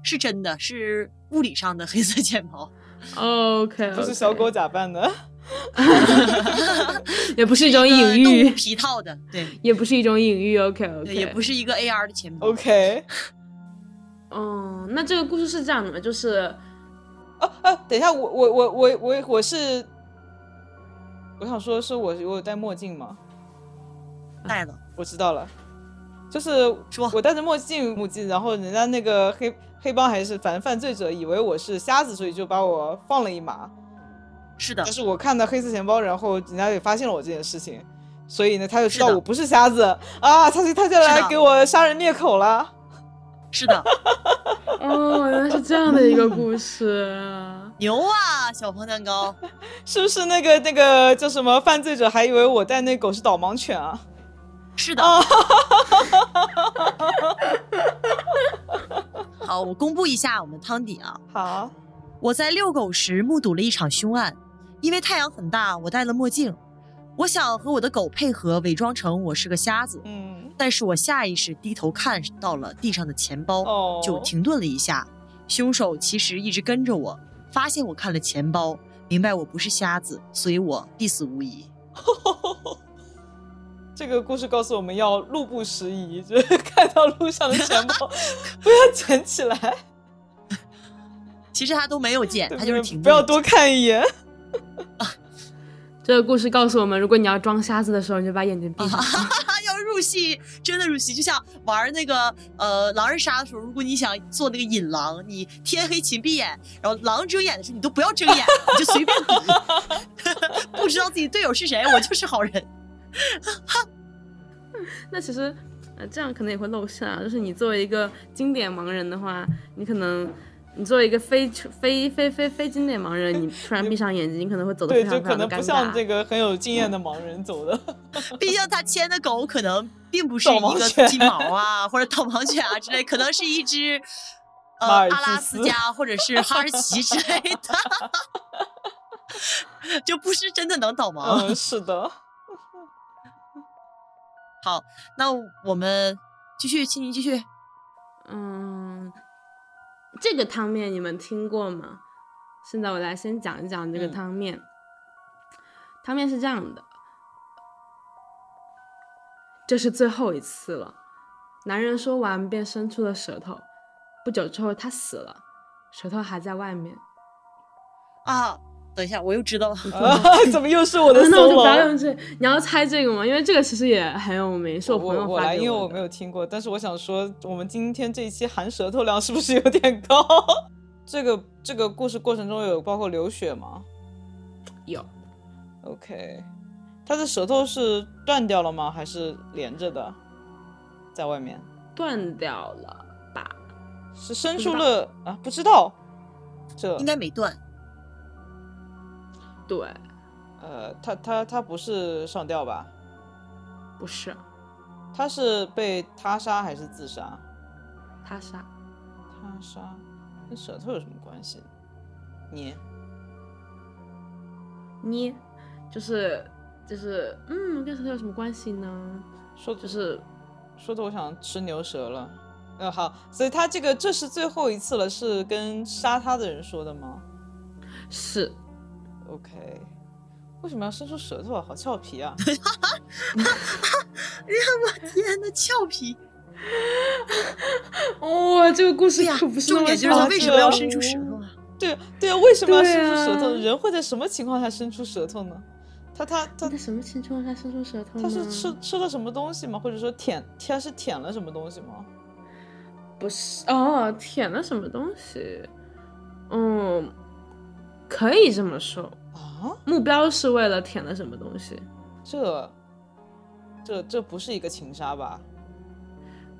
是真的是物理上的黑色钱包。OK，不是小狗假扮的，也不是一种隐喻，皮套的，对，也不是一种隐喻。OK，OK，也不是一个 AR 的钱包。OK。哦，那这个故事是这样的吗？就是，哦哦，等一下，我我我我我我是，我想说，是我我有戴墨镜吗？戴了，我知道了，就是说我戴着墨镜目镜，然后人家那个黑黑帮还是反正犯罪者以为我是瞎子，所以就把我放了一马。是的，但是我看到黑色钱包，然后人家也发现了我这件事情，所以呢，他就知道我不是瞎子啊，他就他就来给我杀人灭口了。是的，哦，原来是这样的一个故事，牛啊，小鹏蛋糕，是不是那个那个叫什么犯罪者还以为我带那狗是导盲犬啊？是的，好，我公布一下我们汤底啊。好，我在遛狗时目睹了一场凶案，因为太阳很大，我戴了墨镜，我想和我的狗配合，伪装成我是个瞎子。嗯。但是我下意识低头看到了地上的钱包，就停顿了一下。凶手其实一直跟着我，发现我看了钱包，明白我不是瞎子，所以我必死无疑。这个故事告诉我们要路不拾遗，就是 看到路上的钱包不要捡起来。其实他都没有捡，他就是停。不要多看一眼。这个故事告诉我们，如果你要装瞎子的时候，你就把眼睛闭上。要入戏真的入戏，就像玩那个呃狼人杀的时候，如果你想做那个引狼，你天黑请闭眼，然后狼睁眼的时候，你都不要睁眼，你就随便比，不知道自己队友是谁，我就是好人。那其实呃这样可能也会露馅啊，就是你作为一个经典盲人的话，你可能。你作为一个非非非非非经典盲人，你突然闭上眼睛，你可能会走的非常非常的尴尬。对，就可能不像这个很有经验的盲人走的。毕竟他牵的狗可能并不是一个金毛啊，或者导盲犬啊之类，可能是一只呃阿拉斯加或者是哈士奇之类的，就不是真的能导盲。嗯，是的。好，那我们继续，请你继续。嗯。这个汤面你们听过吗？现在我来先讲一讲这个汤面。汤面是这样的：这是最后一次了。男人说完便伸出了舌头。不久之后他死了，舌头还在外面。啊，等一下，我又知道了，怎么又是我的？那我就不要用这，你要猜这个吗？因为这个其实也很有名，是我朋友发来，因为我没有听过。但是我想说，我们今天这一期含舌头量是不是有点高？这个这个故事过程中有包括流血吗？有。OK，他的舌头是断掉了吗？还是连着的，在外面？断掉了吧？是伸出了啊？不知道，这应该没断。对，呃，他他他不是上吊吧？不是，他是被他杀还是自杀？他杀，他杀，跟舌头有什么关系？捏，捏，就是就是，嗯，跟舌头有什么关系呢？说就是，说的我想吃牛舌了。嗯，好，所以他这个这是最后一次了，是跟杀他的人说的吗？是。OK，为什么要伸出舌头啊？好俏皮啊！哎呀，我天呐，俏皮！哇，这个故事呀，重点就是为什么要伸出舌头啊？对对啊，为什么要伸出舌头？人会在什么情况下伸出舌头呢？他他他在什么情况下伸出舌头？他是吃吃了什么东西吗？或者说舔他是舔了什么东西吗？不是哦，舔了什么东西？嗯，可以这么说。啊！目标是为了舔了什么东西？这、这、这不是一个情杀吧？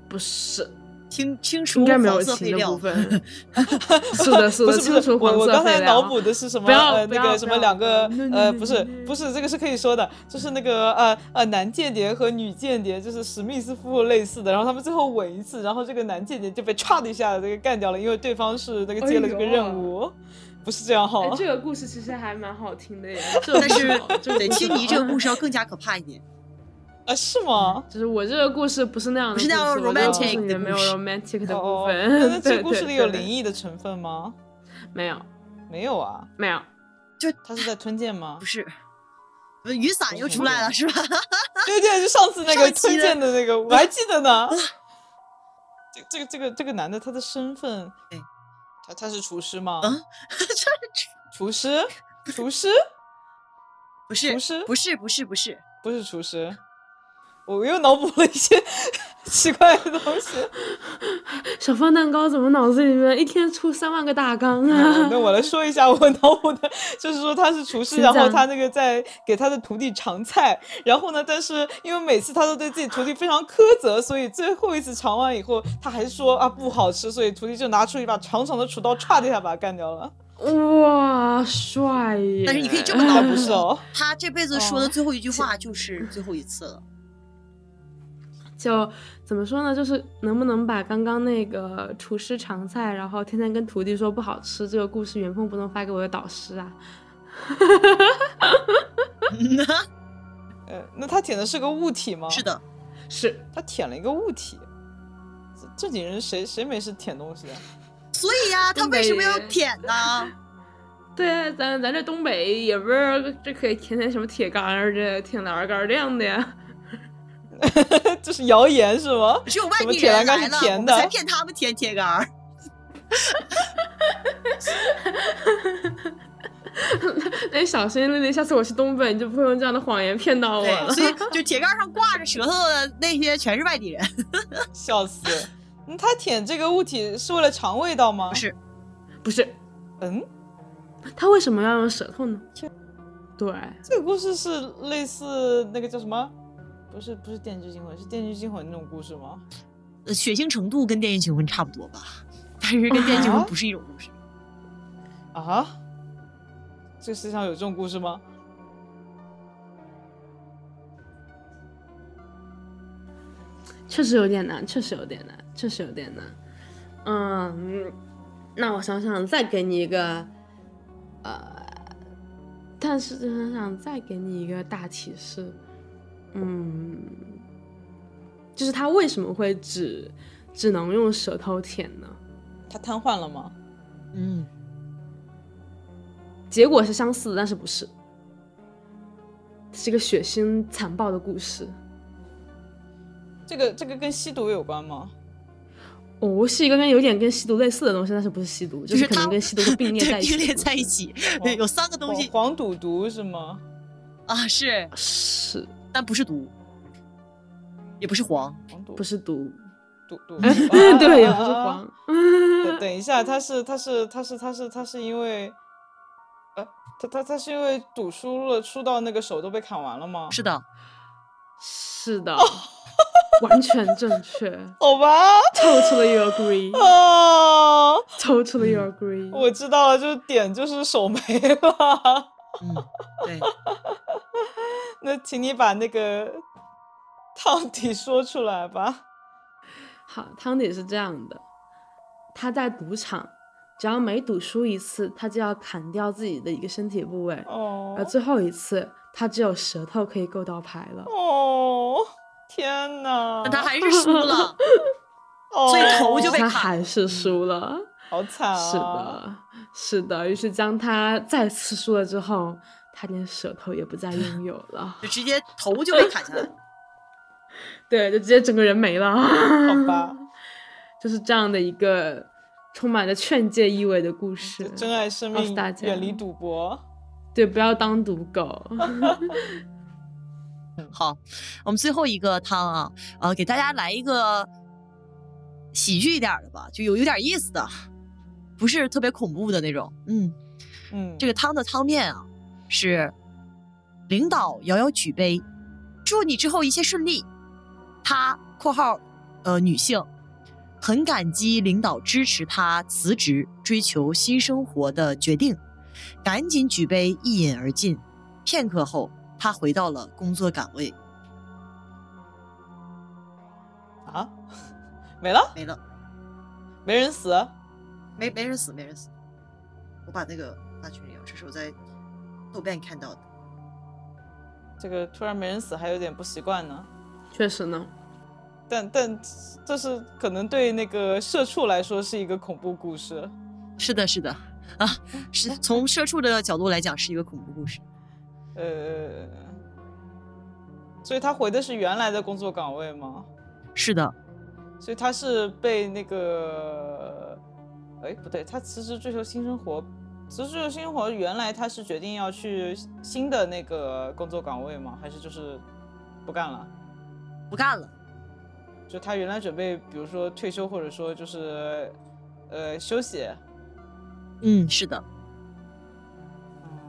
不是，清清除应该没有情的部分。是的，是的，清除黄色我我刚才脑补的是什么？不要那个什么两个呃，不是不是，这个是可以说的，就是那个呃呃男间谍和女间谍，就是史密斯夫妇类似的。然后他们最后吻一次，然后这个男间谍就被唰的一下这个干掉了，因为对方是那个接了这个任务。不是这样哈，这个故事其实还蛮好听的耶。但是对青泥这个故事要更加可怕一点啊？是吗？就是我这个故事不是那样的，不是那样 romantic，的没有 romantic 的部分。那 这个故事里有灵异的成分吗？没有，没有啊，没有。就他是在吞剑吗？不是，雨伞又出来了是吧？对对，就上次那个吞剑的那个，我还记得呢。这这个这个这个男的他的身份。他他是厨师吗？嗯，厨师，厨师，不是，厨师，不是，不是，不是，不是厨师。我又脑补了一些奇怪的东西。小方蛋糕怎么脑子里面一天出三万个大纲啊？那我来说一下我脑补的，就是说他是厨师，然后他那个在给他的徒弟尝菜，然后呢，但是因为每次他都对自己徒弟非常苛责，所以最后一次尝完以后，他还是说啊不好吃，所以徒弟就拿出一把长长的厨刀，歘的一下把他干掉了。哇，帅耶！但是你可以这么脑补，是哦，他这辈子说的最后一句话 就是最后一次了。就怎么说呢？就是能不能把刚刚那个厨师尝菜，然后天天跟徒弟说不好吃这个故事原封不动发给我的导师啊？呃，那他舔的是个物体吗？是的，是他舔了一个物体。正经人谁谁没事舔东西啊？所以呀，他为什么要舔呢？对，咱咱这东北也不是这可以舔舔什么铁杆儿这、铁栏杆儿这样的呀。这是谣言是吗？只有外地人来了，我们才骗他们舔铁杆儿。哎，小心丽丽，下次我去东北，你就不会用这样的谎言骗到我了。所以，就铁杆上挂着舌头的那些全是外地人。笑死！他舔这个物体是为了尝味道吗？不是，不是。嗯，他为什么要用舌头呢？对，这个故事是类似那个叫什么？不是不是《电锯惊魂》，是《电锯惊魂》那种故事吗？呃，血腥程度跟《电锯惊魂》差不多吧，但是跟《电锯惊魂》不是一种故事。啊？这个世界上有这种故事吗？确实有点难，确实有点难，确实有点难。嗯，那我想想，再给你一个，呃，但是想想再给你一个大提示。嗯，就是他为什么会只只能用舌头舔呢？他瘫痪了吗？嗯，结果是相似的，但是不是，是一个血腥残暴的故事。这个这个跟吸毒有关吗？哦，是一个跟有点跟吸毒类似的东西，但是不是吸毒，就是可能跟吸毒并列 在一起。并列在一起，有三个东西。黄赌毒是吗？啊，是是，但不是毒，也不是黄，不是毒，毒毒。对，也不是黄。等等一下，他是他是他是他是他是因为，呃，他他他是因为赌输了，输到那个手都被砍完了吗？是的，是的。完全正确，好吧，Totally agree，啊，Totally agree，我知道了，就是点就是手没了，嗯，对，那请你把那个 汤底说出来吧。好，汤底是这样的，他在赌场，只要每赌输一次，他就要砍掉自己的一个身体部位，哦，而最后一次，他只有舌头可以够到牌了，哦。天哪！他还是输了，所以头就被砍。他还是输了，好惨啊！是的，是的。于是将他再次输了之后，他连舌头也不再拥有了，就直接头就被砍下来。对，就直接整个人没了。好吧，就是这样的一个充满着劝诫意味的故事。珍爱生命，远离赌博。对，不要当赌狗。好，我们最后一个汤啊，呃，给大家来一个喜剧一点的吧，就有有点意思的，不是特别恐怖的那种。嗯嗯，这个汤的汤面啊是领导遥遥举杯，祝你之后一切顺利。他（括号呃女性）很感激领导支持他辞职追求新生活的决定，赶紧举杯一饮而尽。片刻后。他回到了工作岗位。啊，没了，没了，没人死，没没人死，没人死。我把那个发群里啊，这是我在豆瓣看到的。这个突然没人死，还有点不习惯呢。确实呢，但但这是可能对那个社畜来说是一个恐怖故事。是的，是的，啊，是从社畜的角度来讲是一个恐怖故事。呃，所以他回的是原来的工作岗位吗？是的，所以他是被那个，哎，不对，他辞职追求新生活，辞职追求新生活，原来他是决定要去新的那个工作岗位吗？还是就是不干了？不干了，就他原来准备，比如说退休，或者说就是呃休息。嗯，是的，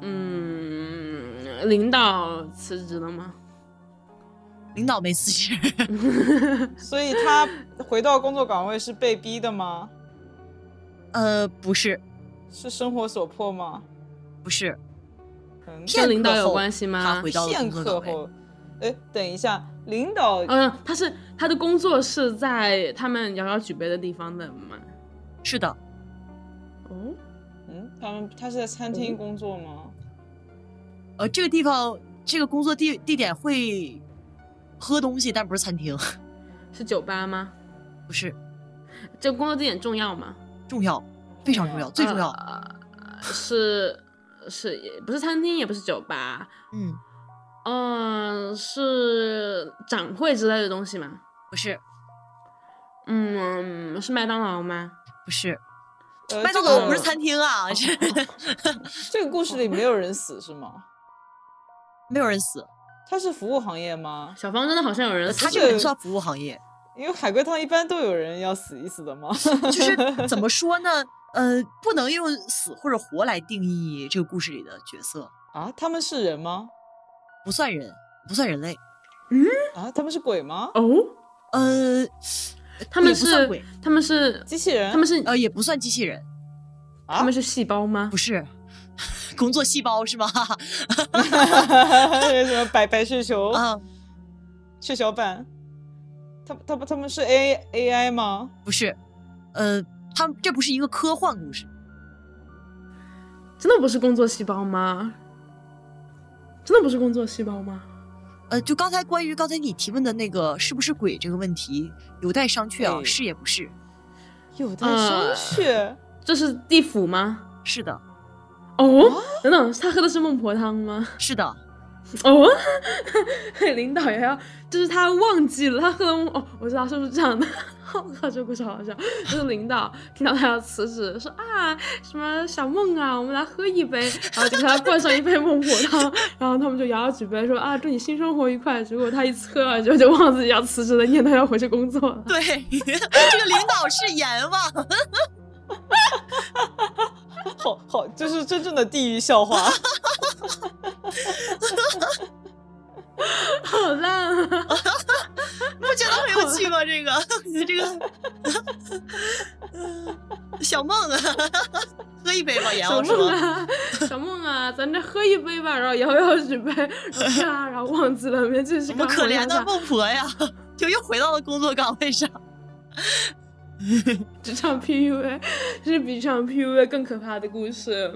嗯。领导辞职了吗？领导没辞职，所以他回到工作岗位是被逼的吗？呃，不是，是生活所迫吗？不是，跟领导有关系吗？他回到片刻后，哎，等一下，领导，嗯，他是他的工作是在他们遥遥举杯的地方的吗？是的。嗯，嗯，他们他是在餐厅工作吗？呃，这个地方，这个工作地地点会喝东西，但不是餐厅，是酒吧吗？不是，这个工作地点重要吗？重要，非常重要，最重要。是是，也不是餐厅，也不是酒吧。嗯嗯，是展会之类的东西吗？不是。嗯，是麦当劳吗？不是，麦当劳不是餐厅啊。这个故事里没有人死是吗？没有人死，他是服务行业吗？小芳真的好像有人，他这个不算服务行业，因为海龟汤一般都有人要死一死的吗？就是 怎么说呢？呃，不能用死或者活来定义这个故事里的角色啊。他们是人吗？不算人，不算人类。嗯啊，他们是鬼吗？哦，呃，他们是鬼，他们是机器人，他们是呃，也不算机器人，他们是细胞吗？不是。工作细胞是吗？什么白白血球啊？血小板？他他不他们是 A A I 吗？不是，呃，他们这不是一个科幻故事，真的不是工作细胞吗？真的不是工作细胞吗？呃，就刚才关于刚才你提问的那个是不是鬼这个问题，有待商榷啊，是也不是？有待商榷。这是地府吗？是的。哦，等等，他喝的是孟婆汤吗？是的。哦，领导也要，就是他忘记了，他喝了哦，我知道是不是这样的？好，这故事好笑。就是领导听到他要辞职，说啊，什么小梦啊，我们来喝一杯，然后就给他灌上一杯孟婆汤，然后他们就摇摇举杯说啊，祝你新生活愉快。结果他一喝了就就忘自己要辞职的念头，要回去工作了。对，这个领导是阎王。好 好，这是真正的地狱笑话。好烂啊！不觉得很有趣吗？这个，这个小梦啊，喝一杯吧，杨老师。小梦啊，咱这喝一杯吧，然后摇摇举杯，然后忘记了，没继续。我们可怜的孟婆呀，就又回到了工作岗位上。职场 PUA 是比职场 PUA 更可怕的故事。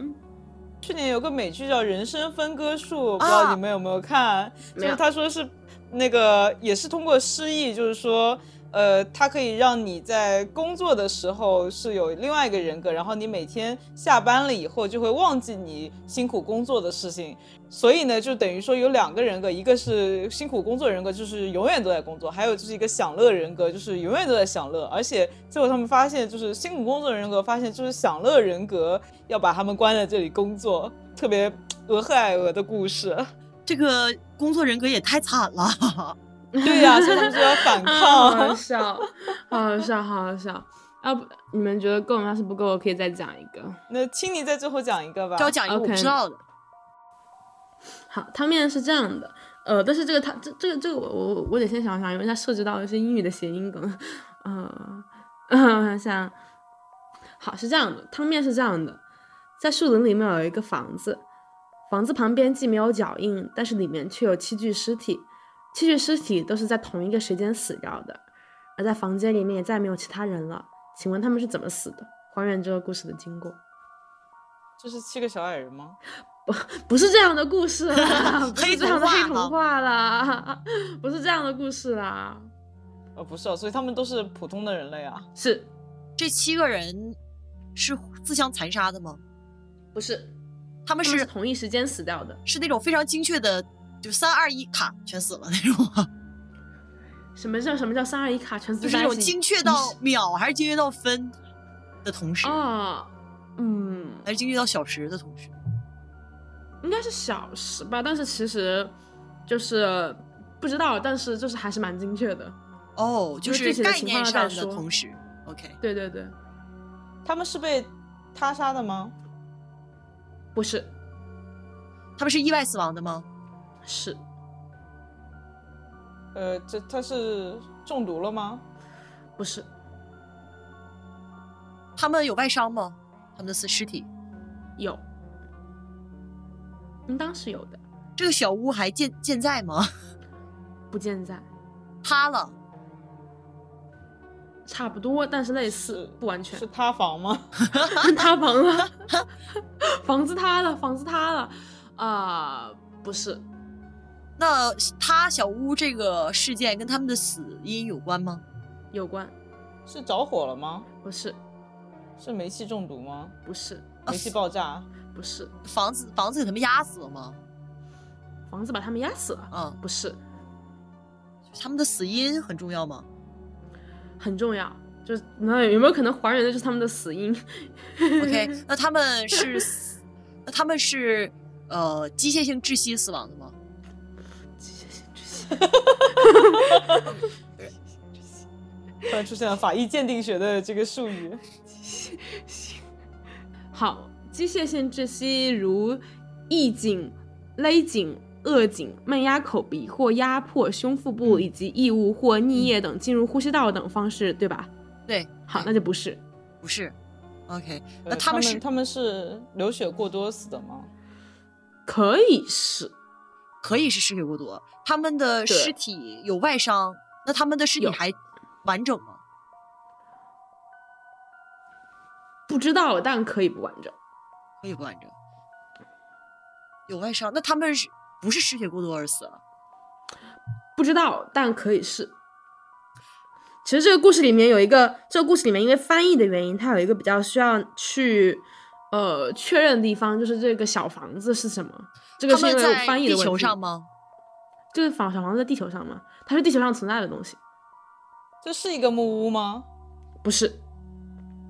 去年有个美剧叫《人生分割术》，不知道你们有没有看？就是他说是那个也是通过失忆，就是说。呃，它可以让你在工作的时候是有另外一个人格，然后你每天下班了以后就会忘记你辛苦工作的事情，所以呢，就等于说有两个人格，一个是辛苦工作人格，就是永远都在工作，还有就是一个享乐人格，就是永远都在享乐。而且最后他们发现，就是辛苦工作人格发现，就是享乐人格要把他们关在这里工作，特别 俄亥俄的故事。这个工作人格也太惨了。对呀，所以他们就要反抗。好好笑，好好笑，好好笑。要不你们觉得够吗？要是不够，我可以再讲一个。那青你在最后讲一个吧。我讲一个我不知道的。好，汤面是这样的，呃，但是这个汤这这个这个我我我得先想想，因为它涉及到一些英语的谐音梗。嗯嗯，想好是这样的，汤面是这样的，在树林里面有一个房子，房子旁边既没有脚印，但是里面却有七具尸体。七具尸体都是在同一个时间死掉的，而在房间里面也再没有其他人了。请问他们是怎么死的？还原这个故事的经过。这是七个小矮人吗？不，不是这样的故事啦，不是这样的黑童话啦，不是这样的故事啦。呃，不是哦，所以他们都是普通的人类啊。是，这七个人是自相残杀的吗？不是，他们是同一时间死掉的，是那种非常精确的。就三二一卡全死了那种，什么叫什么叫三二一卡全死？就是那种精确到秒还是精确到分的同时啊？嗯，还是精确到小时的同时？应该是小时吧，但是其实就是不知道，但是就是还是蛮精确的哦，就是概念上的同时。OK，对对对，他们是被他杀的吗？不是，他们是意外死亡的吗？是，呃，这他是中毒了吗？不是，他们有外伤吗？他们的死尸体有，应当是有的。这个小屋还健健在吗？不健在，塌了，差不多，但是类似，不完全是塌房吗？塌房了，房子塌了，房子塌了，啊，不是。那他小屋这个事件跟他们的死因有关吗？有关，是着火了吗？不是，是煤气中毒吗？不是，煤气爆炸？不是，房子房子给他们压死了吗？房子把他们压死了？嗯，不是，他们的死因很重要吗？很重要，就是那有没有可能还原的就是他们的死因？OK，那他们是，那他们是呃机械性窒息死亡的吗？突然出现了法医鉴定学的这个术语。好，机械性窒息如缢颈、勒颈、扼颈、闷压口鼻或压迫胸腹部以及异物或溺液等进入呼吸道等方式，对吧？对。好，那就不是，不是。OK，那他们是他们是流血过多死的吗？可以是。可以是失血过多，他们的尸体有外伤，那他们的尸体还完整吗？不知道，但可以不完整，可以不完整。有外伤，那他们是不是失血过多而死了？不知道，但可以是。其实这个故事里面有一个，这个故事里面因为翻译的原因，它有一个比较需要去呃确认的地方，就是这个小房子是什么？这个是因为翻译的地球上吗？就是房小房子在地球上吗？它是地球上存在的东西。这是一个木屋吗？不是，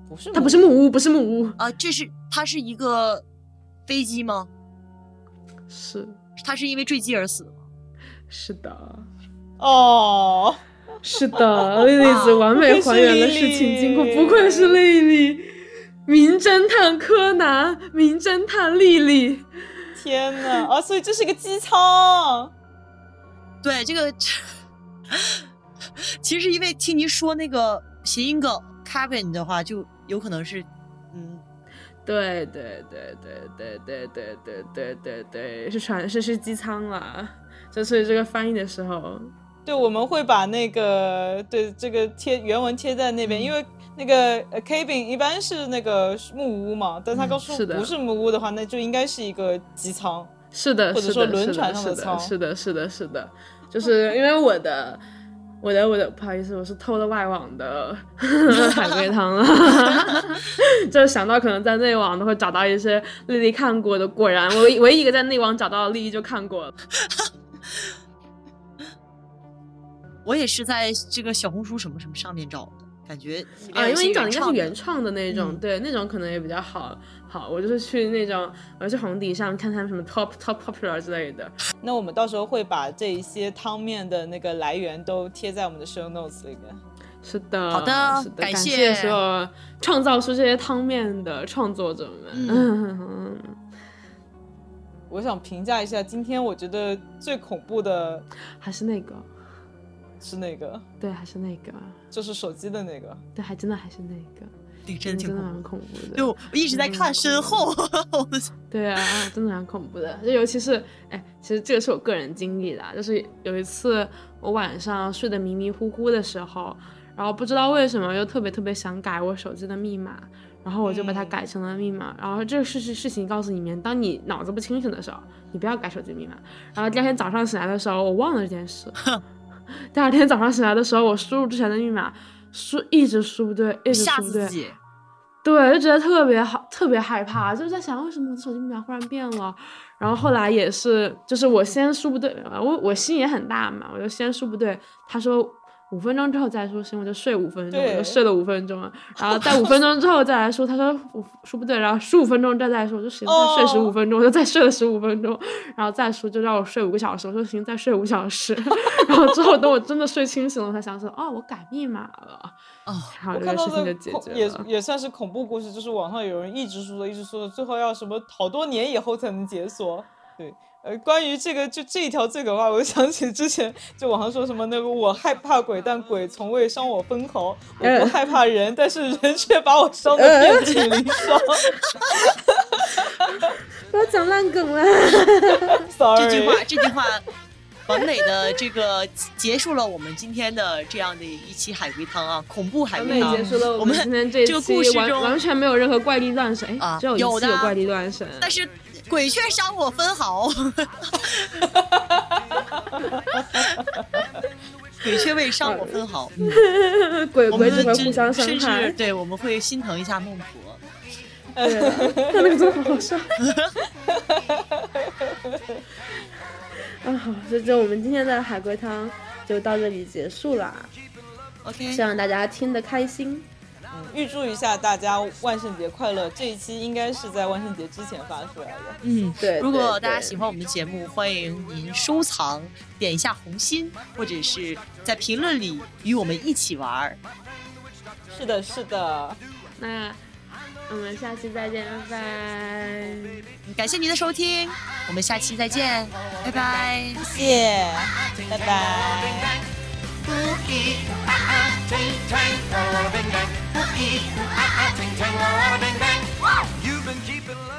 不是，它不是木屋，不是木屋啊！这是它是一个飞机吗？是，它是因为坠机而死的吗？是的。哦，是的，丽丽子完美还原了事情经过，不愧是莉莉，名侦探柯南，名侦探莉莉。天呐，啊，所以这是一个机舱。对，这个 其实因为听您说那个谐音梗 cabin 的话，就有可能是，嗯，对对对对对对对对对对对，是船是是机舱啦。就所以这个翻译的时候，对，我们会把那个对这个贴原文贴在那边，因为那个 cabin 一般是那个木屋嘛，但他告诉不是木屋的话，那就应该是一个机舱。是的，或者说轮船上的舱，是的，是的，是的，就是因为我的，我的，我的，不好意思，我是偷了外网的 海龟汤了，就是想到可能在内网都会找到一些丽丽看过的，果然我唯一一个在内网找到的丽丽就看过了，我也是在这个小红书什么什么上面找的。感觉啊，因为你找的应该是原创的那种，对，那种可能也比较好。好，我就是去那种，我去红底上看他们什么 top top popular 之类的。那我们到时候会把这一些汤面的那个来源都贴在我们的 show notes 里面。是的，好的，是的，感谢所有创造出这些汤面的创作者们。嗯，我想评价一下，今天我觉得最恐怖的还是那个。是那个，对，还是那个，就是手机的那个，对，还真的还是那个，那个真的蛮恐怖的。就我一直在看身后，对啊，真的蛮恐怖的。就尤其是，哎，其实这个是我个人经历的，就是有一次我晚上睡得迷迷糊糊的时候，然后不知道为什么又特别特别想改我手机的密码，然后我就把它改成了密码。然后这个事事事情告诉你们，当你脑子不清醒的时候，你不要改手机密码。然后第二天早上醒来的时候，我忘了这件事。第二天早上醒来的时候，我输入之前的密码输一直输不对，一直输不对，对，就觉得特别好，特别害怕，就是在想为什么我的手机密码忽然变了。然后后来也是，就是我先输不对，我我心也很大嘛，我就先输不对，他说。五分钟之后再说，行，我就睡五分钟，我就睡了五分钟，然后在五分钟之后再来说，他说我说不对，然后十五分钟再再说，我就行，再睡十五分钟，我就再睡了十五分钟，然后再说就让我睡五个小时，我说行，再睡五小时，然后之后等我真的睡清醒了，我才想说，哦，我改密码了，哦，然后这个事情就解决了，也也算是恐怖故事，就是网上有人一直说的，一直说的，最后要什么好多年以后才能解锁，对。呃，关于这个就这一条最可怕，我就想起之前就网上说什么那个我害怕鬼，但鬼从未伤我分毫；我不害怕人，但是人却把我伤得遍体鳞伤。我要讲烂梗了。Sorry 这句话，这句话完美的这个结束了我们今天的这样的一期海龟汤啊，恐怖海龟汤。结束了我们今天这个故事中完全没有任何怪力乱神，啊，只有一次有怪力乱神，但是。鬼却伤 我分毫，鬼却未伤我分毫。鬼鬼只会互相伤害，对，我们会心疼一下孟婆。对，他那个真的好笑。啊，好，这这我们今天的海龟汤就到这里结束了。OK，希望大家听得开心。预祝一下大家万圣节快乐！这一期应该是在万圣节之前发出来的。嗯，对。如果大家喜欢我们的节目，欢迎您收藏、点一下红心，或者是在评论里与我们一起玩儿。是的，是的。那我们下期再见，拜拜！感谢您的收听，我们下期再见，拜拜！谢谢，拜拜。ooh-ee, ah-ah, ting-tang. Ooh-ee, ah-ah, ting-tang. You've been keeping love.